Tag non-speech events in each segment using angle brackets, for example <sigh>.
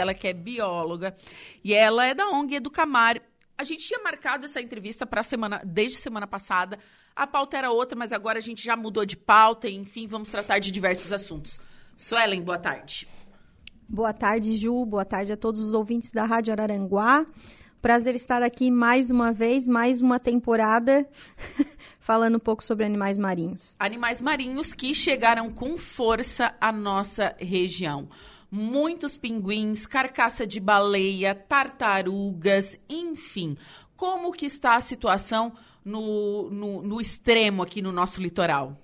ela que é bióloga e ela é da ONG Educamar. A gente tinha marcado essa entrevista para semana, desde semana passada. A pauta era outra, mas agora a gente já mudou de pauta e, enfim, vamos tratar de diversos assuntos. Suelen, boa tarde. Boa tarde, Ju. Boa tarde a todos os ouvintes da Rádio Araranguá. Prazer estar aqui mais uma vez, mais uma temporada, <laughs> falando um pouco sobre animais marinhos. Animais marinhos que chegaram com força à nossa região muitos pinguins, carcaça de baleia, tartarugas, enfim. Como que está a situação no, no, no extremo aqui no nosso litoral?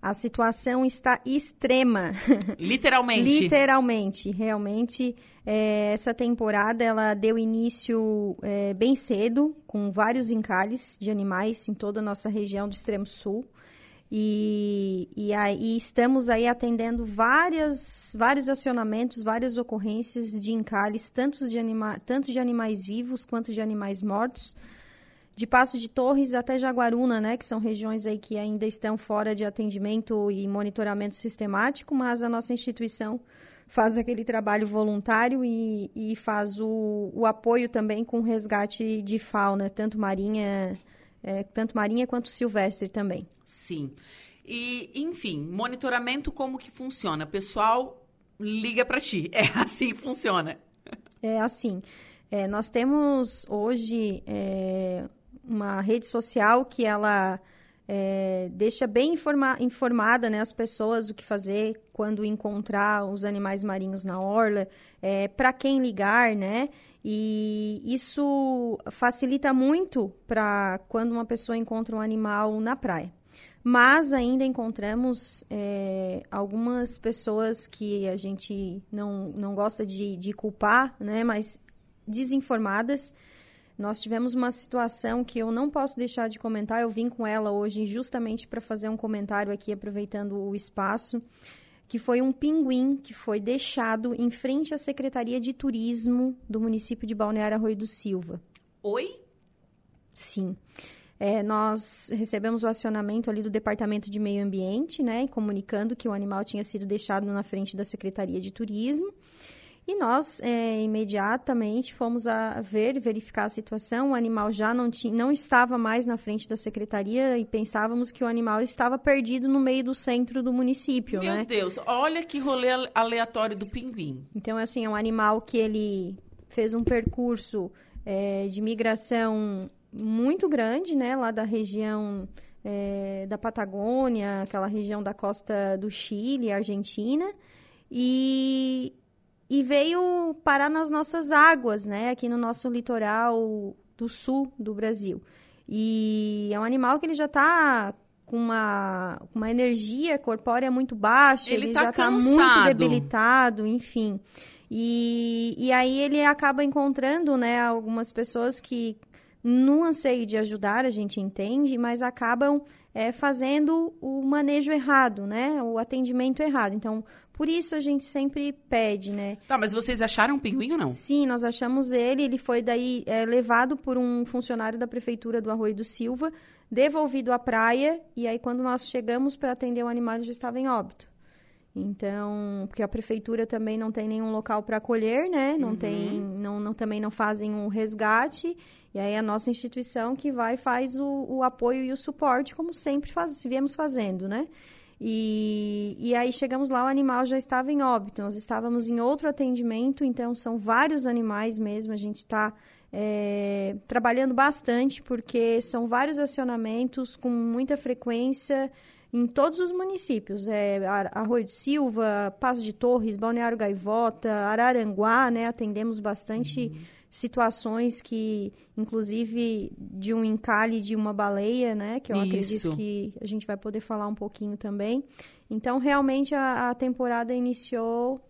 A situação está extrema. <laughs> Literalmente. Literalmente. Realmente, é, essa temporada ela deu início é, bem cedo, com vários encalhes de animais em toda a nossa região do extremo sul. E, e aí estamos aí atendendo várias, vários acionamentos, várias ocorrências de encalhes, tanto de, anima, tanto de animais vivos quanto de animais mortos, de Passo de Torres até Jaguaruna, né, que são regiões aí que ainda estão fora de atendimento e monitoramento sistemático, mas a nossa instituição faz aquele trabalho voluntário e, e faz o, o apoio também com resgate de fauna, tanto marinha é, tanto marinha quanto silvestre também. Sim. E, enfim, monitoramento como que funciona? Pessoal, liga para ti. <laughs> É assim que funciona. É assim. É, nós temos hoje é, uma rede social que ela é, deixa bem informa informada né, as pessoas o que fazer quando encontrar os animais marinhos na orla, é, para quem ligar, né? E isso facilita muito para quando uma pessoa encontra um animal na praia. Mas ainda encontramos é, algumas pessoas que a gente não, não gosta de, de culpar, né? Mas desinformadas. Nós tivemos uma situação que eu não posso deixar de comentar. Eu vim com ela hoje justamente para fazer um comentário aqui, aproveitando o espaço que foi um pinguim que foi deixado em frente à Secretaria de Turismo do município de Balneário Arroio do Silva. Oi? Sim. É, nós recebemos o acionamento ali do Departamento de Meio Ambiente, né, comunicando que o animal tinha sido deixado na frente da Secretaria de Turismo. E nós, é, imediatamente, fomos a ver, verificar a situação. O animal já não, tinha, não estava mais na frente da secretaria e pensávamos que o animal estava perdido no meio do centro do município, Meu né? Deus, olha que rolê aleatório do pinguim. Então, assim, é um animal que ele fez um percurso é, de migração muito grande, né? Lá da região é, da Patagônia, aquela região da costa do Chile, Argentina. E e veio parar nas nossas águas, né? Aqui no nosso litoral do sul do Brasil. E é um animal que ele já está com uma, uma energia corpórea muito baixa, ele, ele tá já está muito debilitado, enfim. E, e aí ele acaba encontrando, né, algumas pessoas que no anseio de ajudar, a gente entende, mas acabam é, fazendo o manejo errado, né? O atendimento errado. Então, por isso a gente sempre pede, né? Tá, mas vocês acharam um pinguim ou não? Sim, nós achamos ele. Ele foi daí é, levado por um funcionário da prefeitura do Arroio do Silva, devolvido à praia, e aí quando nós chegamos para atender o animal, ele já estava em óbito. Então, porque a prefeitura também não tem nenhum local para acolher, né? Não uhum. tem, não, não, também não fazem um resgate. E aí a nossa instituição que vai faz o, o apoio e o suporte, como sempre faz, viemos fazendo, né? E, e aí chegamos lá, o animal já estava em óbito. Nós estávamos em outro atendimento, então são vários animais mesmo. A gente está é, trabalhando bastante, porque são vários acionamentos com muita frequência em todos os municípios. É, Arroio de Silva, Passo de Torres, Balneário Gaivota, Araranguá, né? Atendemos bastante. Uhum situações que, inclusive, de um encalhe de uma baleia, né? Que eu Isso. acredito que a gente vai poder falar um pouquinho também. Então, realmente, a, a temporada iniciou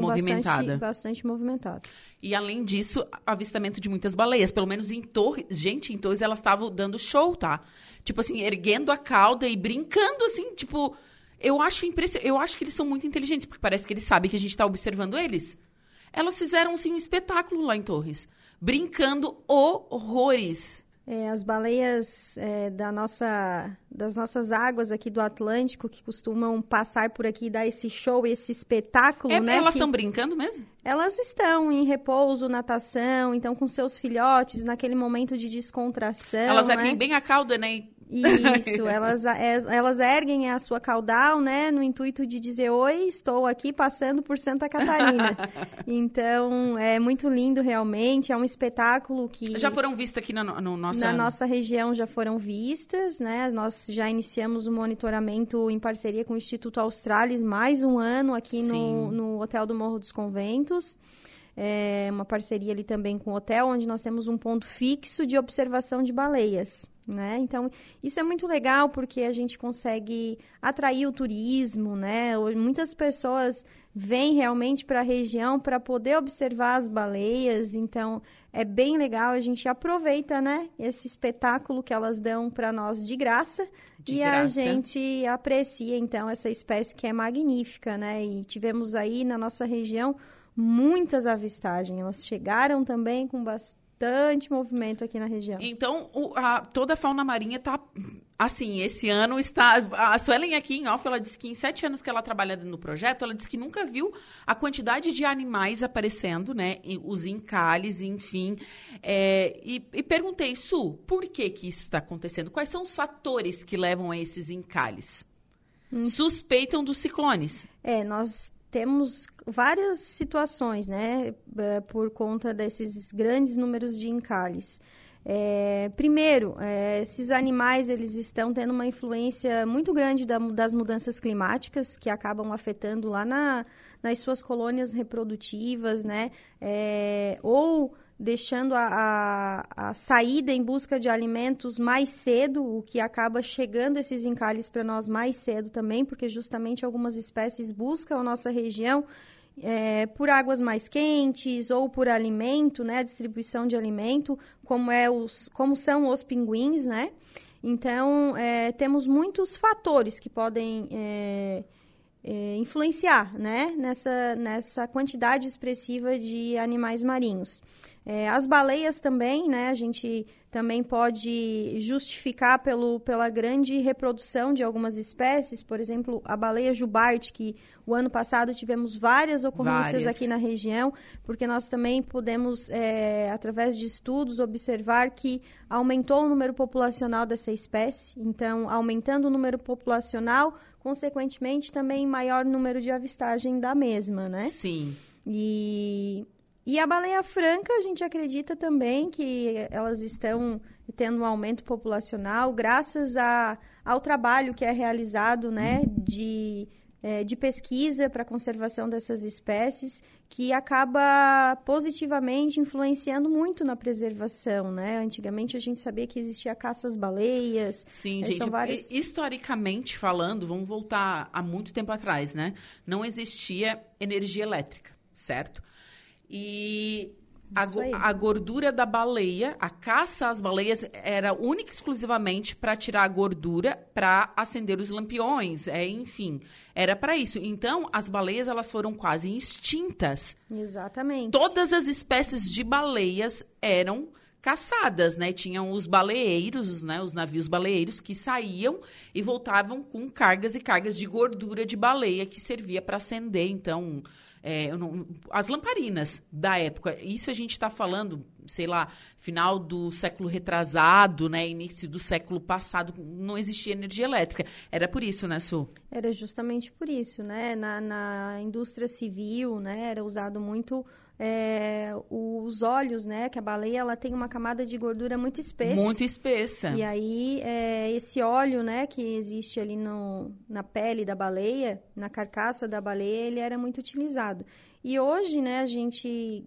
movimentada. Bastante, bastante movimentada. E além disso, avistamento de muitas baleias. Pelo menos em Torres. Gente, em Torres elas estavam dando show, tá? Tipo assim, erguendo a cauda e brincando, assim, tipo. Eu acho impressionante. Eu acho que eles são muito inteligentes, porque parece que eles sabem que a gente está observando eles. Elas fizeram, sim, um espetáculo lá em Torres. Brincando horrores. É, as baleias é, da nossa, das nossas águas aqui do Atlântico, que costumam passar por aqui e dar esse show, esse espetáculo, é, né? Elas estão brincando mesmo? Elas estão em repouso, natação, então com seus filhotes, naquele momento de descontração. Elas né? erguem bem a cauda, né? <laughs> Isso, elas, é, elas erguem a sua caudal, né, no intuito de dizer, oi, estou aqui passando por Santa Catarina. <laughs> então, é muito lindo realmente, é um espetáculo que... Já foram vistas aqui no, no nossa... Na nossa região já foram vistas, né, nós já iniciamos o monitoramento em parceria com o Instituto Australis, mais um ano aqui no, no Hotel do Morro dos Conventos é, uma parceria ali também com o hotel, onde nós temos um ponto fixo de observação de baleias. Né? Então, isso é muito legal porque a gente consegue atrair o turismo, né? Muitas pessoas vêm realmente para a região para poder observar as baleias, então é bem legal, a gente aproveita, né, esse espetáculo que elas dão para nós de graça de e graça. a gente aprecia então essa espécie que é magnífica, né? E tivemos aí na nossa região muitas avistagens. Elas chegaram também com bastante movimento aqui na região. Então, o, a, toda a fauna marinha está assim, esse ano está. A Suelen aqui em off, ela disse que em sete anos que ela trabalha no projeto, ela disse que nunca viu a quantidade de animais aparecendo, né? Os encalhes, enfim. É, e, e, perguntei, Su, por que que isso está acontecendo? Quais são os fatores que levam a esses encalhes? Hum. Suspeitam dos ciclones. É, nós temos várias situações, né, eh, por conta desses grandes números de encalhes. É, primeiro, é, esses animais eles estão tendo uma influência muito grande da, das mudanças climáticas que acabam afetando lá na, nas suas colônias reprodutivas, né? É, ou deixando a, a, a, saída em busca de alimentos mais cedo, o que acaba chegando esses encalhes para nós mais cedo também, porque justamente algumas espécies buscam a nossa região é, por águas mais quentes ou por alimento, né, a distribuição de alimento, como, é os, como são os pinguins, né? Então, é, temos muitos fatores que podem é, é, influenciar né, nessa, nessa quantidade expressiva de animais marinhos. É, as baleias também, né? A gente também pode justificar pelo, pela grande reprodução de algumas espécies, por exemplo, a baleia jubarte, que o ano passado tivemos várias ocorrências várias. aqui na região, porque nós também podemos, é, através de estudos, observar que aumentou o número populacional dessa espécie. Então, aumentando o número populacional, consequentemente, também maior número de avistagem da mesma, né? Sim. E e a baleia franca, a gente acredita também que elas estão tendo um aumento populacional graças a, ao trabalho que é realizado né, de, é, de pesquisa para a conservação dessas espécies, que acaba positivamente influenciando muito na preservação. Né? Antigamente a gente sabia que existia caça às baleias. Sim, gente. Várias... Historicamente falando, vamos voltar a muito tempo atrás, né? Não existia energia elétrica, certo? E a, a, gordura da baleia, a caça às baleias era única e exclusivamente para tirar a gordura para acender os lampiões, é, enfim, era para isso. Então, as baleias elas foram quase extintas. Exatamente. Todas as espécies de baleias eram caçadas, né? Tinham os baleeiros, né? Os navios baleeiros que saíam e voltavam com cargas e cargas de gordura de baleia que servia para acender, então é, não, as lamparinas da época. Isso a gente está falando, sei lá, final do século retrasado, né, início do século passado, não existia energia elétrica. Era por isso, né, Su? Era justamente por isso, né? Na, na indústria civil, né, era usado muito é, os olhos, né? Que a baleia ela tem uma camada de gordura muito espessa. Muito espessa. E aí é, esse óleo, né? Que existe ali no, na pele da baleia, na carcaça da baleia, ele era muito utilizado. E hoje, né? A gente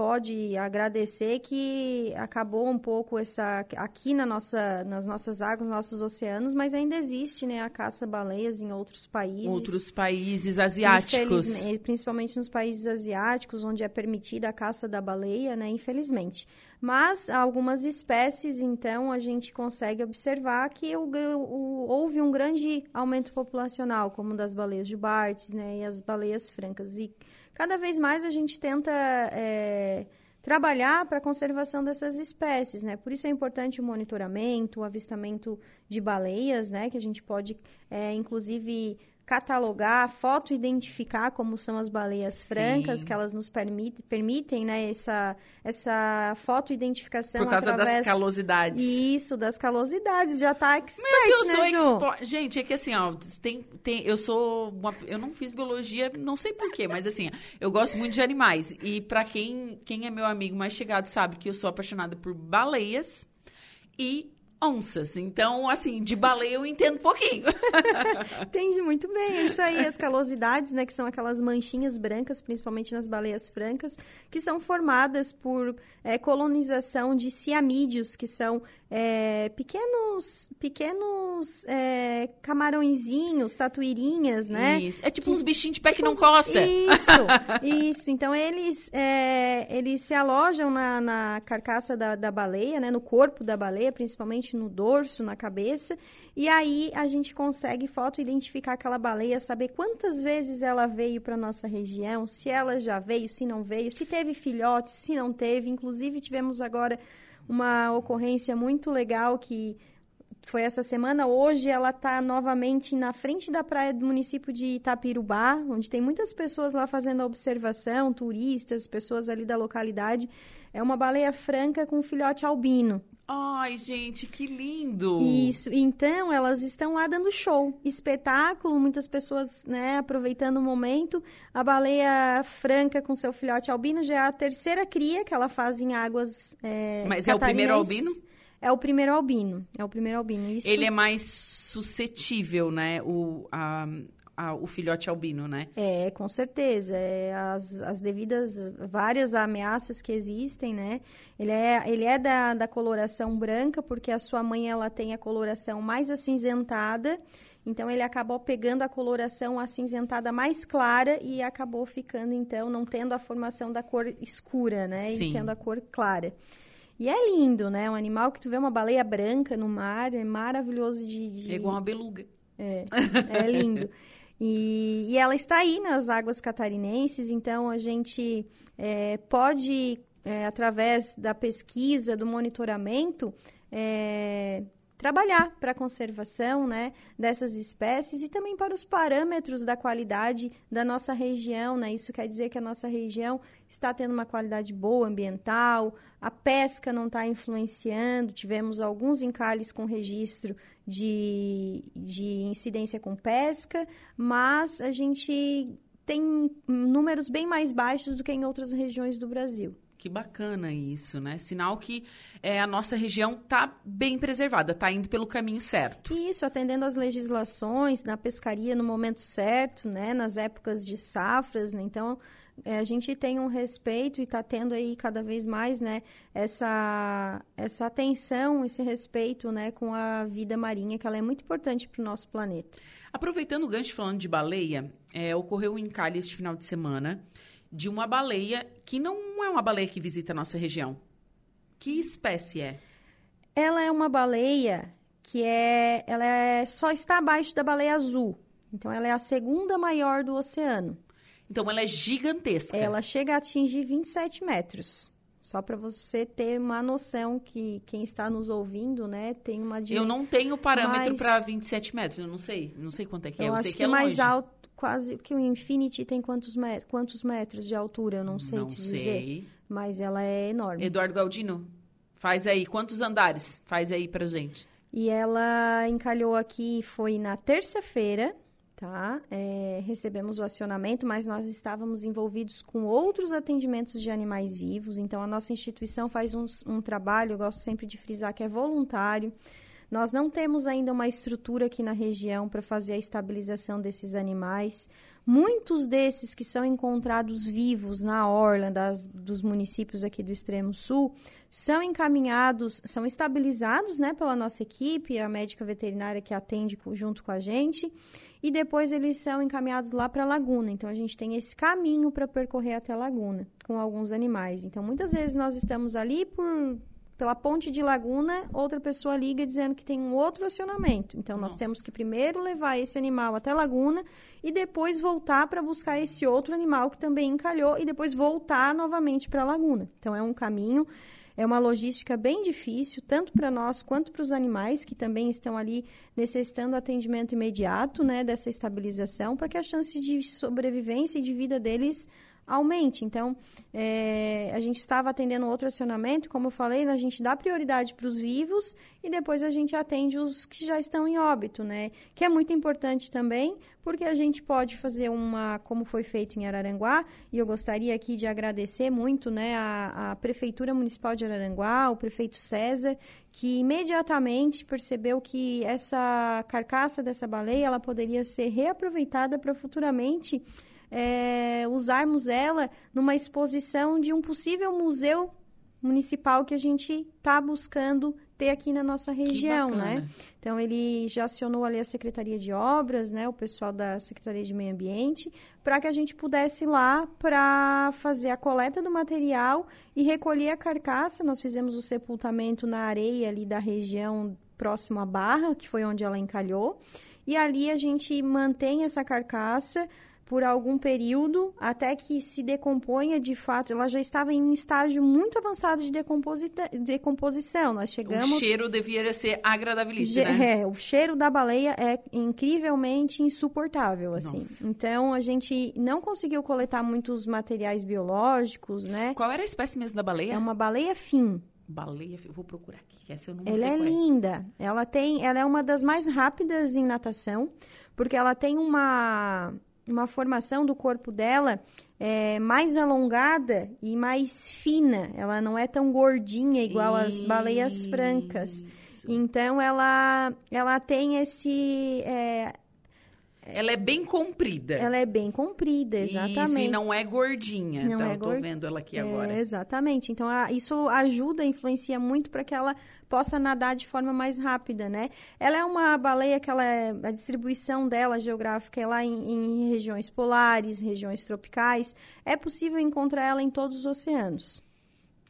pode agradecer que acabou um pouco essa aqui na nossa, nas nossas águas, nos nossos oceanos, mas ainda existe né, a caça baleias em outros países. Outros países asiáticos. Principalmente nos países asiáticos, onde é permitida a caça da baleia, né, infelizmente. Mas algumas espécies, então, a gente consegue observar que o, o, houve um grande aumento populacional, como das baleias jubartes né, e as baleias francas. E cada vez mais a gente tenta é, trabalhar para a conservação dessas espécies, né? Por isso é importante o monitoramento, o avistamento de baleias, né? Que a gente pode, é, inclusive, catalogar, foto-identificar como são as baleias francas, Sim. que elas nos permit, permitem, né, essa, essa foto-identificação Por causa através... das calosidades. Isso, das calosidades, já tá expert, Mas eu né, sou expo... Gente, é que assim, ó, tem, tem, eu sou uma... eu não fiz biologia, não sei porquê, mas assim, eu gosto muito de animais, e para quem, quem é meu amigo mais chegado sabe que eu sou apaixonada por baleias, e onças. Então, assim, de baleia eu entendo um pouquinho. <laughs> Entende muito bem. É isso aí, as calosidades, né? Que são aquelas manchinhas brancas, principalmente nas baleias francas, que são formadas por é, colonização de ciamídeos, que são é, pequenos, pequenos é, camarõezinhos, tatuirinhas, né? Isso. É tipo que, uns bichinhos de pé que não coça. Isso, <laughs> isso. Então, eles, é, eles se alojam na, na carcaça da, da baleia, né? No corpo da baleia, principalmente no dorso, na cabeça. E aí, a gente consegue foto-identificar aquela baleia, saber quantas vezes ela veio para nossa região, se ela já veio, se não veio, se teve filhotes, se não teve. Inclusive, tivemos agora uma ocorrência muito legal que foi essa semana. Hoje ela está novamente na frente da praia do município de Itapirubá, onde tem muitas pessoas lá fazendo a observação, turistas, pessoas ali da localidade. É uma baleia franca com um filhote albino. Ai, gente, que lindo! Isso. Então, elas estão lá dando show, espetáculo, muitas pessoas, né, aproveitando o momento. A baleia franca com seu filhote albino já é a terceira cria que ela faz em águas é, Mas é o primeiro albino? É o primeiro albino. É o primeiro albino. Isso... Ele é mais suscetível, né? O, a, a, o filhote albino, né? É, com certeza. É, as, as devidas várias ameaças que existem, né? Ele é, ele é da, da coloração branca, porque a sua mãe ela tem a coloração mais acinzentada. Então ele acabou pegando a coloração acinzentada mais clara e acabou ficando, então, não tendo a formação da cor escura, né? Sim. E tendo a cor clara. E é lindo, né? Um animal que tu vê uma baleia branca no mar, é maravilhoso de. de... É igual uma beluga. É, é lindo. E, e ela está aí nas águas catarinenses, então a gente é, pode, é, através da pesquisa, do monitoramento, é, trabalhar para a conservação né, dessas espécies e também para os parâmetros da qualidade da nossa região. Né? Isso quer dizer que a nossa região está tendo uma qualidade boa ambiental, a pesca não está influenciando, tivemos alguns encalhes com registro de, de incidência com pesca, mas a gente tem números bem mais baixos do que em outras regiões do Brasil. Que bacana isso, né? Sinal que é, a nossa região está bem preservada, está indo pelo caminho certo. Isso, atendendo às legislações, na pescaria no momento certo, né? Nas épocas de safras, né? Então, é, a gente tem um respeito e está tendo aí cada vez mais, né? Essa, essa atenção, esse respeito, né? Com a vida marinha, que ela é muito importante para o nosso planeta. Aproveitando o gancho falando de baleia, é, ocorreu um encalhe este final de semana de uma baleia que não é uma baleia que visita a nossa região. Que espécie é? Ela é uma baleia que é, ela é, só está abaixo da baleia azul. Então, ela é a segunda maior do oceano. Então, ela é gigantesca. Ela chega a atingir 27 metros. Só para você ter uma noção que quem está nos ouvindo, né, tem uma Eu não tenho parâmetro para 27 metros, eu não sei, não sei quanto é que é, eu, eu acho que, que é mais longe. alto quase que o Infinity tem quantos, met quantos metros de altura, eu não sei não te sei. dizer. Mas ela é enorme. Eduardo Galdino, faz aí, quantos andares? Faz aí pra gente. E ela encalhou aqui, foi na terça-feira, tá? É, recebemos o acionamento, mas nós estávamos envolvidos com outros atendimentos de animais vivos. Então, a nossa instituição faz um, um trabalho, eu gosto sempre de frisar, que é voluntário nós não temos ainda uma estrutura aqui na região para fazer a estabilização desses animais. Muitos desses que são encontrados vivos na orla das, dos municípios aqui do extremo sul são encaminhados, são estabilizados né, pela nossa equipe, a médica veterinária que atende junto com a gente, e depois eles são encaminhados lá para a laguna. Então a gente tem esse caminho para percorrer até a laguna com alguns animais. Então muitas vezes nós estamos ali por pela ponte de Laguna, outra pessoa liga dizendo que tem um outro acionamento. Então, nós Nossa. temos que primeiro levar esse animal até Laguna e depois voltar para buscar esse outro animal que também encalhou e depois voltar novamente para Laguna. Então, é um caminho. É uma logística bem difícil, tanto para nós quanto para os animais, que também estão ali necessitando atendimento imediato, né, dessa estabilização, para que a chance de sobrevivência e de vida deles aumente. Então, é, a gente estava atendendo outro acionamento, como eu falei, a gente dá prioridade para os vivos e depois a gente atende os que já estão em óbito, né? Que é muito importante também, porque a gente pode fazer uma, como foi feito em Araranguá, e eu gostaria aqui de agradecer muito, né, a, a Prefeitura Municipal de Araranguá, o prefeito César, que imediatamente percebeu que essa carcaça dessa baleia, ela poderia ser reaproveitada para futuramente é, usarmos ela numa exposição de um possível museu municipal que a gente está buscando ter aqui na nossa região, né? Então ele já acionou ali a Secretaria de Obras, né, o pessoal da Secretaria de Meio Ambiente, para que a gente pudesse ir lá para fazer a coleta do material e recolher a carcaça. Nós fizemos o sepultamento na areia ali da região próximo à Barra, que foi onde ela encalhou. E ali a gente mantém essa carcaça por algum período até que se decomponha de fato. Ela já estava em um estágio muito avançado de decomposição. Nós chegamos. O cheiro devia ser agradabilíssimo, né? É, o cheiro da baleia é incrivelmente insuportável, assim. Nossa. Então a gente não conseguiu coletar muitos materiais biológicos, né? Qual era a espécie mesmo da baleia? É uma baleia fim. Baleia, eu vou procurar aqui. Essa eu não ela é linda. Ela tem, ela é uma das mais rápidas em natação, porque ela tem uma uma formação do corpo dela é, mais alongada e mais fina. Ela não é tão gordinha igual Isso. as baleias francas. Então ela ela tem esse é, ela é bem comprida. Ela é bem comprida, exatamente. Isso, e não é gordinha. Não então, é eu tô vendo ela aqui é, agora. Exatamente. Então, a, isso ajuda, influencia muito para que ela possa nadar de forma mais rápida, né? Ela é uma baleia que ela é, a distribuição dela geográfica é lá em, em regiões polares, regiões tropicais. É possível encontrar ela em todos os oceanos.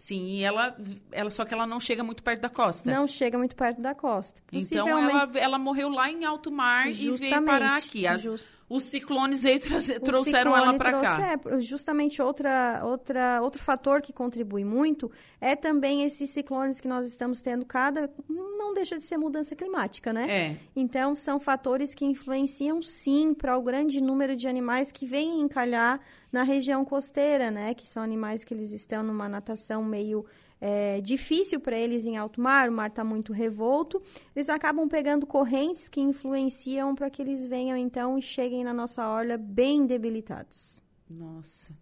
Sim, e ela, ela só que ela não chega muito perto da costa. Não chega muito perto da costa. Então ela, ela morreu lá em alto mar e veio parar aqui. As, Just... Os ciclones veio trazer, trouxeram ela para cá. É, justamente outra, outra, outro fator que contribui muito é também esses ciclones que nós estamos tendo cada não deixa de ser mudança climática, né? É. Então são fatores que influenciam sim para o grande número de animais que vêm encalhar na região costeira, né? Que são animais que eles estão numa natação meio é, difícil para eles em alto mar, o mar está muito revolto, eles acabam pegando correntes que influenciam para que eles venham então e cheguem na nossa orla bem debilitados. Nossa.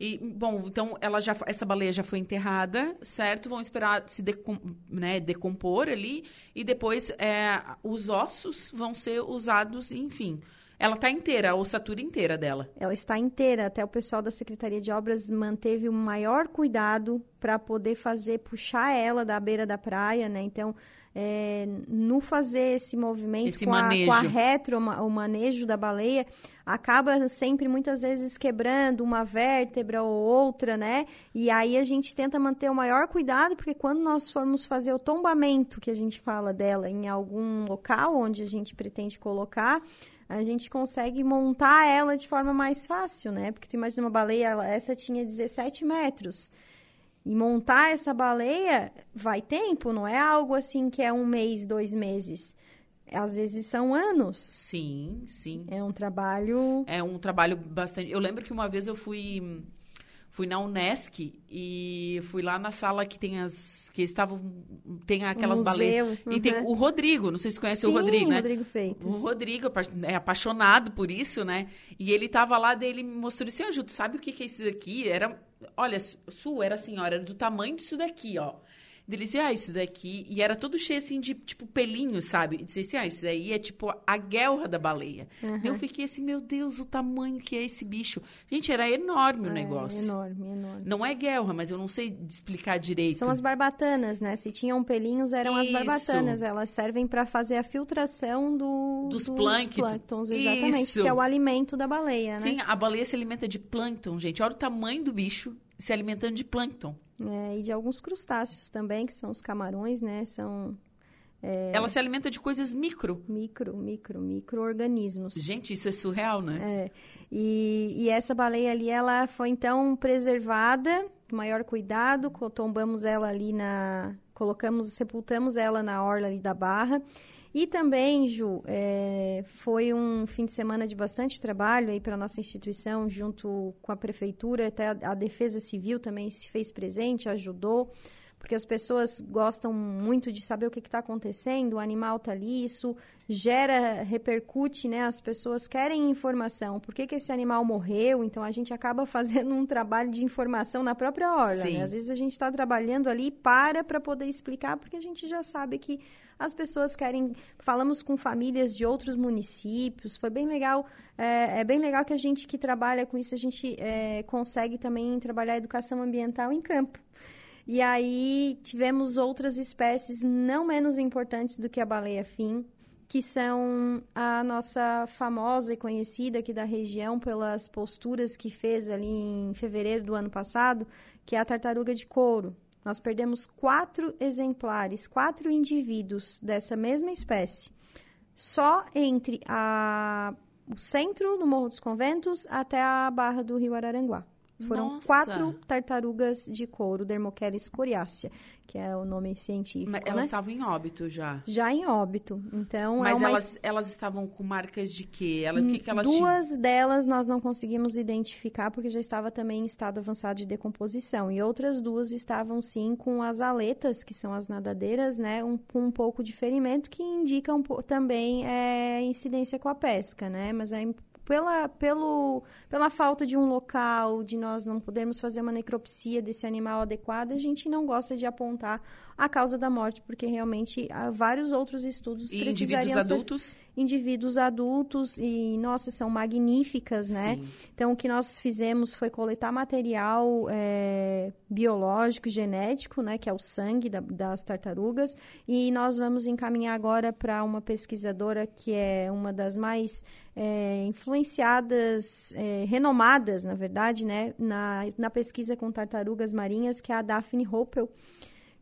E, bom, então ela já, essa baleia já foi enterrada, certo? Vão esperar se decom, né, decompor ali e depois é, os ossos vão ser usados, enfim. Ela está inteira, a ossatura inteira dela. Ela está inteira. Até o pessoal da Secretaria de Obras manteve o maior cuidado para poder fazer, puxar ela da beira da praia, né? Então, é, no fazer esse movimento esse com, a, com, a, retro, o manejo da baleia, acaba sempre, muitas vezes, quebrando uma vértebra ou outra, né? E aí a gente tenta manter o maior cuidado, porque quando nós formos fazer o tombamento, que a gente fala dela, em algum local onde a gente pretende colocar, a gente consegue montar ela de forma mais fácil, né? Porque tu imagina uma baleia, ela, essa tinha 17 metros. E montar essa baleia vai tempo, não é algo assim que é um mês, dois meses. Às vezes são anos. Sim, sim. É um trabalho. É um trabalho bastante. Eu lembro que uma vez eu fui fui na Unesc e fui lá na sala que tem as que estavam tem aquelas baleias uhum. e tem uhum. o Rodrigo, não sei se você conhece Sim, o Rodrigo, né? Rodrigo Freitas. O Rodrigo é apaixonado por isso, né? E ele tava lá dele me mostrou assim, oh, tu sabe o que que é isso aqui? Era, olha, Su era assim, ó, era do tamanho disso daqui, ó. Ele disse, ah, isso daqui. E era todo cheio assim de tipo pelinho, sabe? E disse assim, ah, isso daí é tipo a guelra da baleia. Uhum. Eu fiquei assim, meu Deus, o tamanho que é esse bicho. Gente, era enorme o é, negócio. Enorme, enorme. Não é guelra, mas eu não sei explicar direito. São as barbatanas, né? Se tinham pelinhos, eram isso. as barbatanas. Elas servem para fazer a filtração do, dos, dos plâncton. plânctons. Exatamente, isso. que é o alimento da baleia, né? Sim, a baleia se alimenta de plâncton, gente. Olha o tamanho do bicho se alimentando de plâncton. É, e de alguns crustáceos também, que são os camarões, né? São é... Ela se alimenta de coisas micro. Micro, micro, micro-organismos. Gente, isso é surreal, né? É. E, e essa baleia ali, ela foi então preservada, com maior cuidado, tombamos ela ali na... Colocamos, sepultamos ela na orla ali da barra. E também, Ju, é, foi um fim de semana de bastante trabalho aí para nossa instituição, junto com a prefeitura, até a, a Defesa Civil também se fez presente, ajudou porque as pessoas gostam muito de saber o que está acontecendo, o animal está ali, isso gera, repercute, né? As pessoas querem informação, por que, que esse animal morreu, então a gente acaba <laughs> fazendo um trabalho de informação na própria orla, né? Às vezes a gente está trabalhando ali para para poder explicar, porque a gente já sabe que as pessoas querem. Falamos com famílias de outros municípios, foi bem legal. É, é bem legal que a gente que trabalha com isso, a gente é, consegue também trabalhar a educação ambiental em campo. E aí tivemos outras espécies não menos importantes do que a baleia-fim, que são a nossa famosa e conhecida aqui da região pelas posturas que fez ali em fevereiro do ano passado, que é a tartaruga de couro. Nós perdemos quatro exemplares, quatro indivíduos dessa mesma espécie, só entre a, o centro do Morro dos Conventos até a barra do Rio Araranguá. Foram Nossa. quatro tartarugas de couro, Dermocheles coriacea, que é o nome científico. Mas né? elas estavam em óbito já. Já em óbito. Então, Mas é uma elas, elas estavam com marcas de quê? Ela, o que, que elas Duas tinham? delas nós não conseguimos identificar porque já estava também em estado avançado de decomposição. E outras duas estavam sim com as aletas, que são as nadadeiras, né? Um, com um pouco de ferimento que indica um, também é, incidência com a pesca, né? Mas é pela, pelo, pela falta de um local, de nós não podermos fazer uma necropsia desse animal adequada, a gente não gosta de apontar a causa da morte, porque realmente há vários outros estudos E precisariam indivíduos ser adultos? Indivíduos adultos e, nossa, são magníficas, né? Sim. Então, o que nós fizemos foi coletar material é, biológico, genético, né? Que é o sangue da- das tartarugas. E nós vamos encaminhar agora para uma pesquisadora que é uma das mais é, influenciadas, é, renomadas, na verdade, né? Na, na pesquisa com tartarugas marinhas, que é a Daphne Hoppel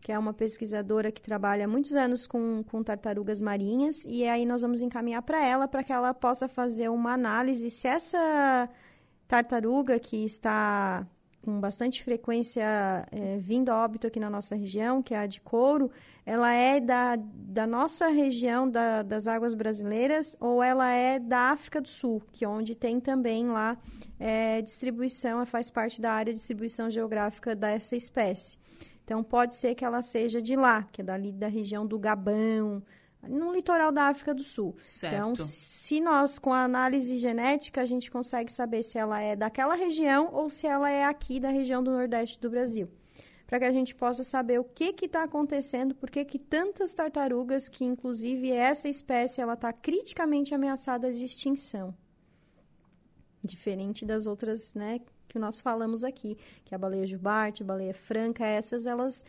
que é uma pesquisadora que trabalha há muitos anos com, com tartarugas marinhas, e aí nós vamos encaminhar para ela para que ela possa fazer uma análise se essa tartaruga que está com bastante frequência é, vindo a óbito aqui na nossa região, que é a de couro, ela é da, da nossa região, da, das águas brasileiras, ou ela é da África do Sul, que é onde tem também lá é, distribuição, faz parte da área de distribuição geográfica dessa espécie. Então, pode ser que ela seja de lá, que é dali da região do Gabão, no litoral da África do Sul. Certo. Então, se nós, com a análise genética, a gente consegue saber se ela é daquela região ou se ela é aqui da região do Nordeste do Brasil. Para que a gente possa saber o que está acontecendo, por que que tantas tartarugas, que inclusive essa espécie ela está criticamente ameaçada de extinção. Diferente das outras, né, que nós falamos aqui, que a baleia jubarte, a baleia franca, essas elas,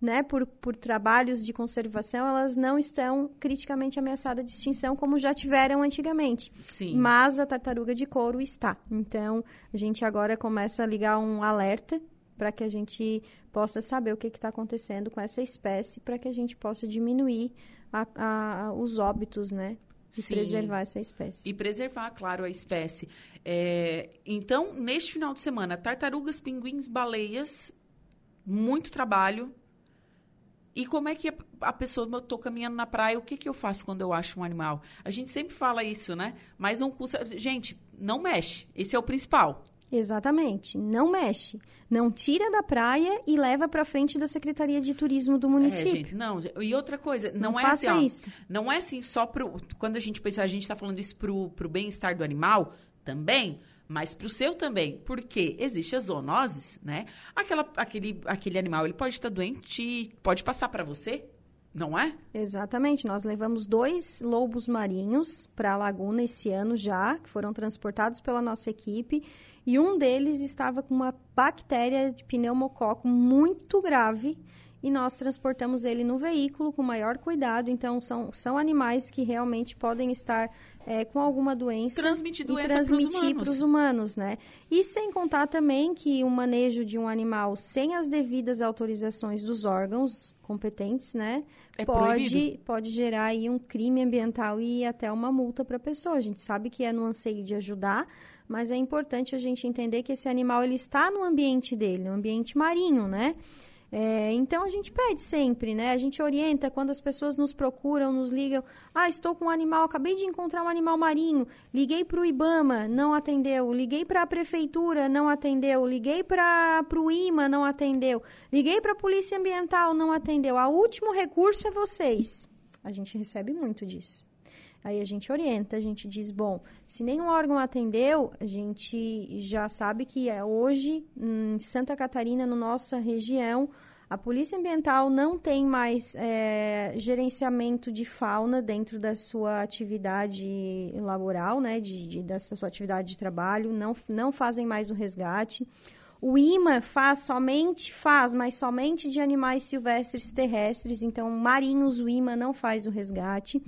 né, por, por trabalhos de conservação, elas não estão criticamente ameaçadas de extinção como já tiveram antigamente. Sim. Mas a tartaruga de couro está. Então, a gente agora começa a ligar um alerta para que a gente possa saber o que está acontecendo com essa espécie, para que a gente possa diminuir a- a- os óbitos, né? E Sim. preservar essa espécie. E preservar, claro, a espécie. É, então, neste final de semana, tartarugas, pinguins, baleias, muito trabalho. E como é que a, a pessoa, eu tô caminhando na praia, o que, que eu faço quando eu acho um animal? A gente sempre fala isso, né? Mas não custa. Gente, não mexe. Esse é o principal. Exatamente. Não mexe. Não tira da praia e leva para frente da Secretaria de Turismo do É, município. gente, não, e outra coisa, não, Não é faça assim, ó, isso. não é assim só pro, quando a gente pensa, a gente está falando isso pro, pro bem-estar do animal também, mas pro seu também, porque existe as zoonoses, né? Aquela, aquele, aquele animal, ele pode estar doente, pode passar para você, não é? Exatamente. Nós levamos dois lobos marinhos para a laguna esse ano já, que foram transportados pela nossa equipe, e um deles estava com uma bactéria de pneumococo muito grave e nós transportamos ele no veículo com maior cuidado. Então, são, são animais que realmente podem estar é, com alguma doença transmitir doença e transmitir para os humanos, né? E sem contar também que o manejo de um animal sem as devidas autorizações dos órgãos competentes, né, é pode proibido. pode gerar aí um crime ambiental e até uma multa para a pessoa. A gente sabe que é no anseio de ajudar, mas é importante a gente entender que esse animal ele está no ambiente dele, no ambiente marinho, né? É, então a gente pede sempre, né? A gente orienta quando as pessoas nos procuram, nos ligam. Ah, estou com um animal, acabei de encontrar um animal marinho. Liguei para o IBAMA, não atendeu. Liguei para a prefeitura, não atendeu. Liguei para o IMA, não atendeu. Liguei para a polícia ambiental, não atendeu. O último recurso é vocês. A gente recebe muito disso. Aí a gente orienta, a gente diz, bom, se nenhum órgão atendeu, a gente já sabe que é hoje em Santa Catarina, na nossa região, a Polícia Ambiental não tem mais é, gerenciamento de fauna dentro da sua atividade laboral, né, de, de, dessa sua atividade de trabalho, não, não fazem mais o resgate. O IMA faz somente, faz, mas somente de animais silvestres terrestres, então marinhos o IMA não faz o resgate.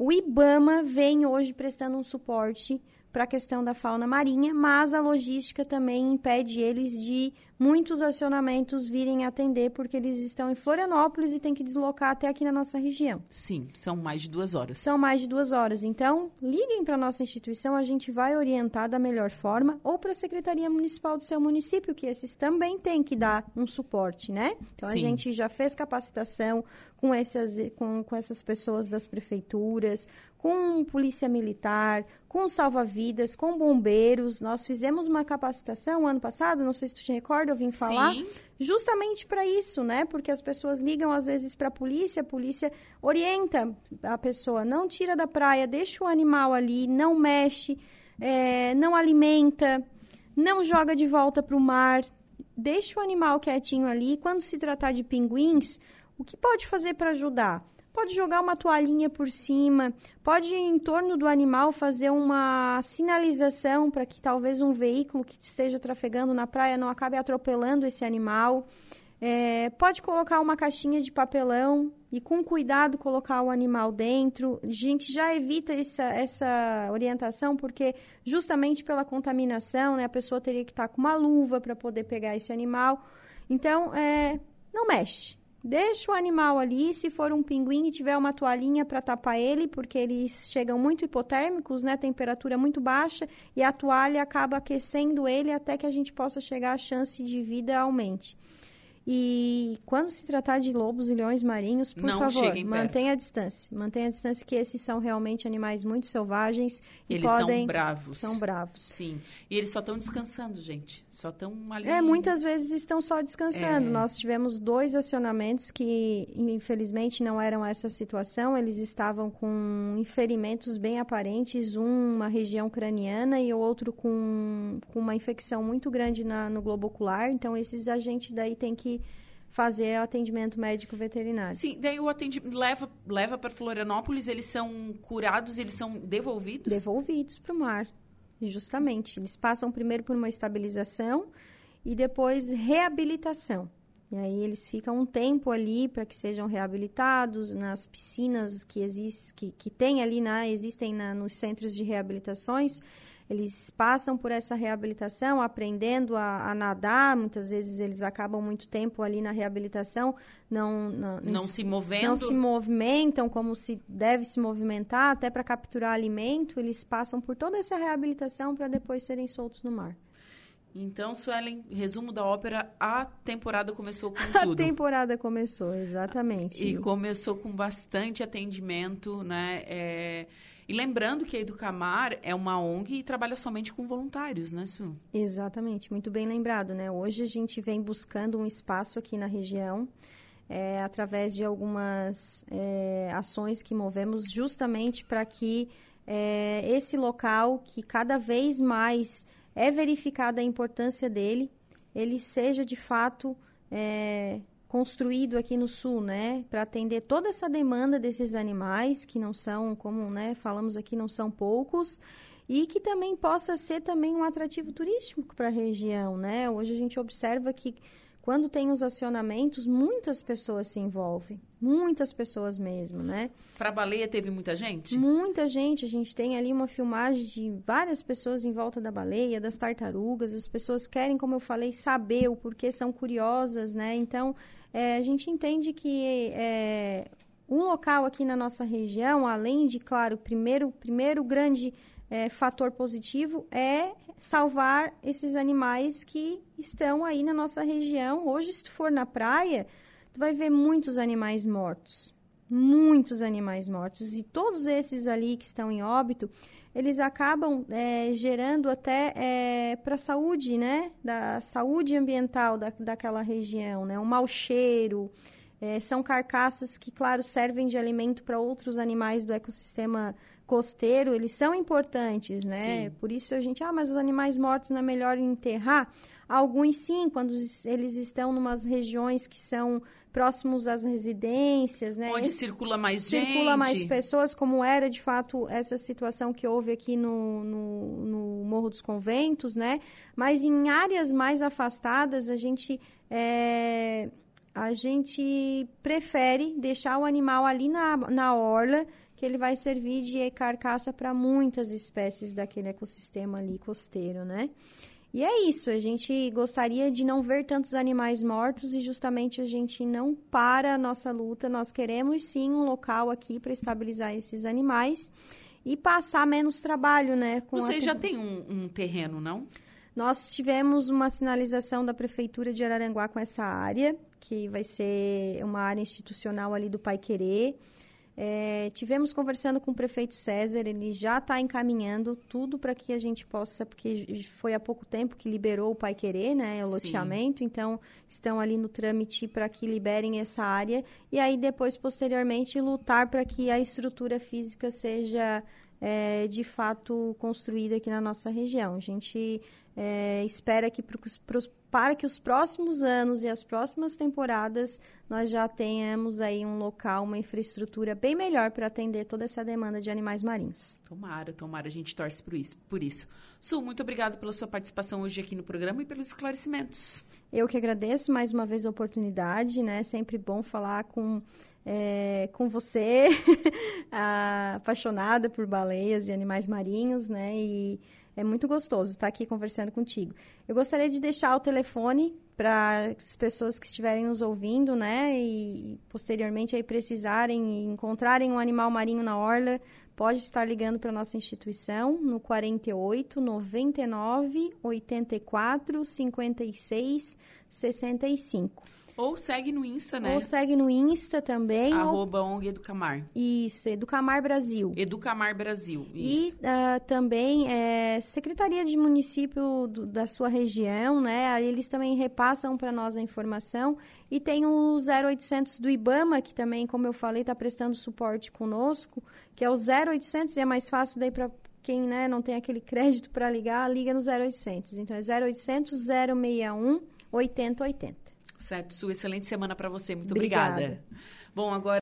O IBAMA vem hoje prestando um suporte para a questão da fauna marinha, mas a logística também impede eles de muitos acionamentos virem atender, porque eles estão em Florianópolis e têm que deslocar até aqui na nossa região. Sim, são mais de duas horas. São mais de duas horas. Então, liguem para a nossa instituição, a gente vai orientar da melhor forma, ou para a Secretaria Municipal do seu município, que esses também têm que dar um suporte, né? Então, Sim. a gente já fez capacitação com essas, com, com essas pessoas das prefeituras, com polícia militar, com salva-vidas, com bombeiros. Nós fizemos uma capacitação ano passado, não sei se tu te recorda, eu vim falar, Sim. justamente para isso, né? Porque as pessoas ligam às vezes para a polícia, a polícia orienta a pessoa, não tira da praia, deixa o animal ali, não mexe, é, não alimenta, não joga de volta para o mar, deixa o animal quietinho ali. Quando se tratar de pinguins, o que pode fazer para ajudar? Pode jogar uma toalhinha por cima, pode em torno do animal fazer uma sinalização para que talvez um veículo que esteja trafegando na praia não acabe atropelando esse animal. É, pode colocar uma caixinha de papelão e com cuidado colocar o animal dentro. A gente já evita essa, essa orientação porque justamente pela contaminação, né, a pessoa teria que estar com uma luva para poder pegar esse animal. Então, é, não mexe. Deixa o animal ali, se for um pinguim e tiver uma toalhinha para tapar ele, porque eles chegam muito hipotérmicos, né? Temperatura muito baixa e a toalha acaba aquecendo ele até que a gente possa chegar a chance de vida aumente. E quando se tratar de lobos e leões marinhos, por não favor, mantenha a distância. Mantenha a distância, que esses são realmente animais muito selvagens e eles podem... são bravos. São bravos. Sim. E eles só estão descansando, gente. Só estão ali. É, muitas vezes estão só descansando. É. Nós tivemos dois acionamentos que, infelizmente, não eram essa situação. Eles estavam com ferimentos bem aparentes, um uma região craniana e o outro com, com uma infecção muito grande na, no globo ocular. Então, esses agentes daí têm que fazer atendimento médico veterinário. Sim, daí o atendimento leva, leva para Florianópolis, eles são curados, eles são devolvidos? Devolvidos para o mar, justamente. Eles passam primeiro por uma estabilização e depois reabilitação. E aí eles ficam um tempo ali para que sejam reabilitados nas piscinas que, existe, que, que tem ali, né, existem na, nos centros de reabilitações eles passam por essa reabilitação, aprendendo a, a, nadar. Muitas vezes eles acabam muito tempo ali na reabilitação, não, não, não se movendo. Não se movimentam como se deve se movimentar, até para capturar alimento. Eles passam por toda essa reabilitação para depois serem soltos no mar. Então, Suelen, resumo da ópera, a temporada começou com <laughs> tudo. A temporada começou, exatamente. E começou com bastante atendimento, né? É e lembrando que a Educamar é uma ONG e trabalha somente com voluntários, né, Su? Exatamente, muito bem lembrado, né? Hoje a gente vem buscando um espaço aqui na região, é, através de algumas é, ações que movemos justamente para que é, esse local, que cada vez mais é verificada a importância dele, ele seja de fato é, construído aqui no sul, né, para atender toda essa demanda desses animais que não são, como, né, falamos aqui, não são poucos e que também possa ser também um atrativo turístico para a região, né? Hoje a gente observa que quando tem os acionamentos, muitas pessoas se envolvem. Muitas pessoas mesmo, né? Para a baleia teve muita gente? Muita gente. A gente tem ali uma filmagem de várias pessoas em volta da baleia, das tartarugas. As pessoas querem, como eu falei, saber o porquê, são curiosas, né? Então, é, a gente entende que é, um local aqui na nossa região, além de, claro, primeiro, primeiro grande é, fator positivo é salvar esses animais que estão aí na nossa região. Hoje, se tu for na praia, tu vai ver muitos animais mortos. Muitos animais mortos. E todos esses ali que estão em óbito, eles acabam é, gerando até é, para a saúde, né? Da saúde ambiental da, daquela região, né? Um mau cheiro. É, são carcaças que, claro, servem de alimento para outros animais do ecossistema costeiro, eles são importantes, né? Sim. Por isso a gente, ah, mas os animais mortos não é melhor enterrar? Alguns sim, quando eles estão em umas regiões que são próximos às residências, né? Onde circula mais circula gente. Circula mais pessoas, como era de fato essa situação que houve aqui no, no, no, Morro dos Conventos, né? Mas em áreas mais afastadas, a gente. É, a gente prefere deixar o animal ali na, na orla que ele vai servir de carcaça para muitas espécies daquele ecossistema ali costeiro, né? E é isso, a gente gostaria de não ver tantos animais mortos e justamente a gente não para a nossa luta. Nós queremos sim um local aqui para estabilizar esses animais e passar menos trabalho, né? Você a... já tem um, um terreno, não? Nós tivemos uma sinalização da Prefeitura de Araranguá com essa área, que vai ser uma área institucional ali do Pai Querer. É, tivemos conversando com o prefeito César, ele já está encaminhando tudo para que a gente possa, porque foi há pouco tempo que liberou o Pai Querer, né, o loteamento, Sim. então estão ali no trâmite para que liberem essa área e aí depois, posteriormente, lutar para que a estrutura física seja é, de fato construída aqui na nossa região. A gente é, espera que para que os próximos anos e as próximas temporadas nós já tenhamos aí um local, uma infraestrutura bem melhor para atender toda essa demanda de animais marinhos. Tomara, tomara, a gente torce por isso. Por isso. Su, muito obrigada pela sua participação hoje aqui no programa e pelos esclarecimentos. Eu que agradeço mais uma vez a oportunidade, né? Sempre bom falar com, é, com você, <laughs> apaixonada por baleias e animais marinhos, né? E é muito gostoso estar aqui conversando contigo. Eu gostaria de deixar o telefone para as pessoas que estiverem nos ouvindo, né, e posteriormente aí precisarem encontrarem um animal marinho na orla, pode estar ligando para a nossa instituição no 48 99 84 56 65. Ou segue no Insta, né? Ou segue no Insta também. Arroba ou... ONG Educamar. Isso, Educamar Brasil. Educamar Brasil, isso. E uh, também é, Secretaria de Município do, da sua região, né? Eles também repassam para nós a informação. E tem o 0800 do IBAMA, que também, como eu falei, está prestando suporte conosco, que é o 0800 e é mais fácil daí para quem né, não tem aquele crédito para ligar, liga no 0800. Então, é 0800 061 8080. Certo, Su, excelente semana para você. Muito obrigada. obrigada. Bom, agora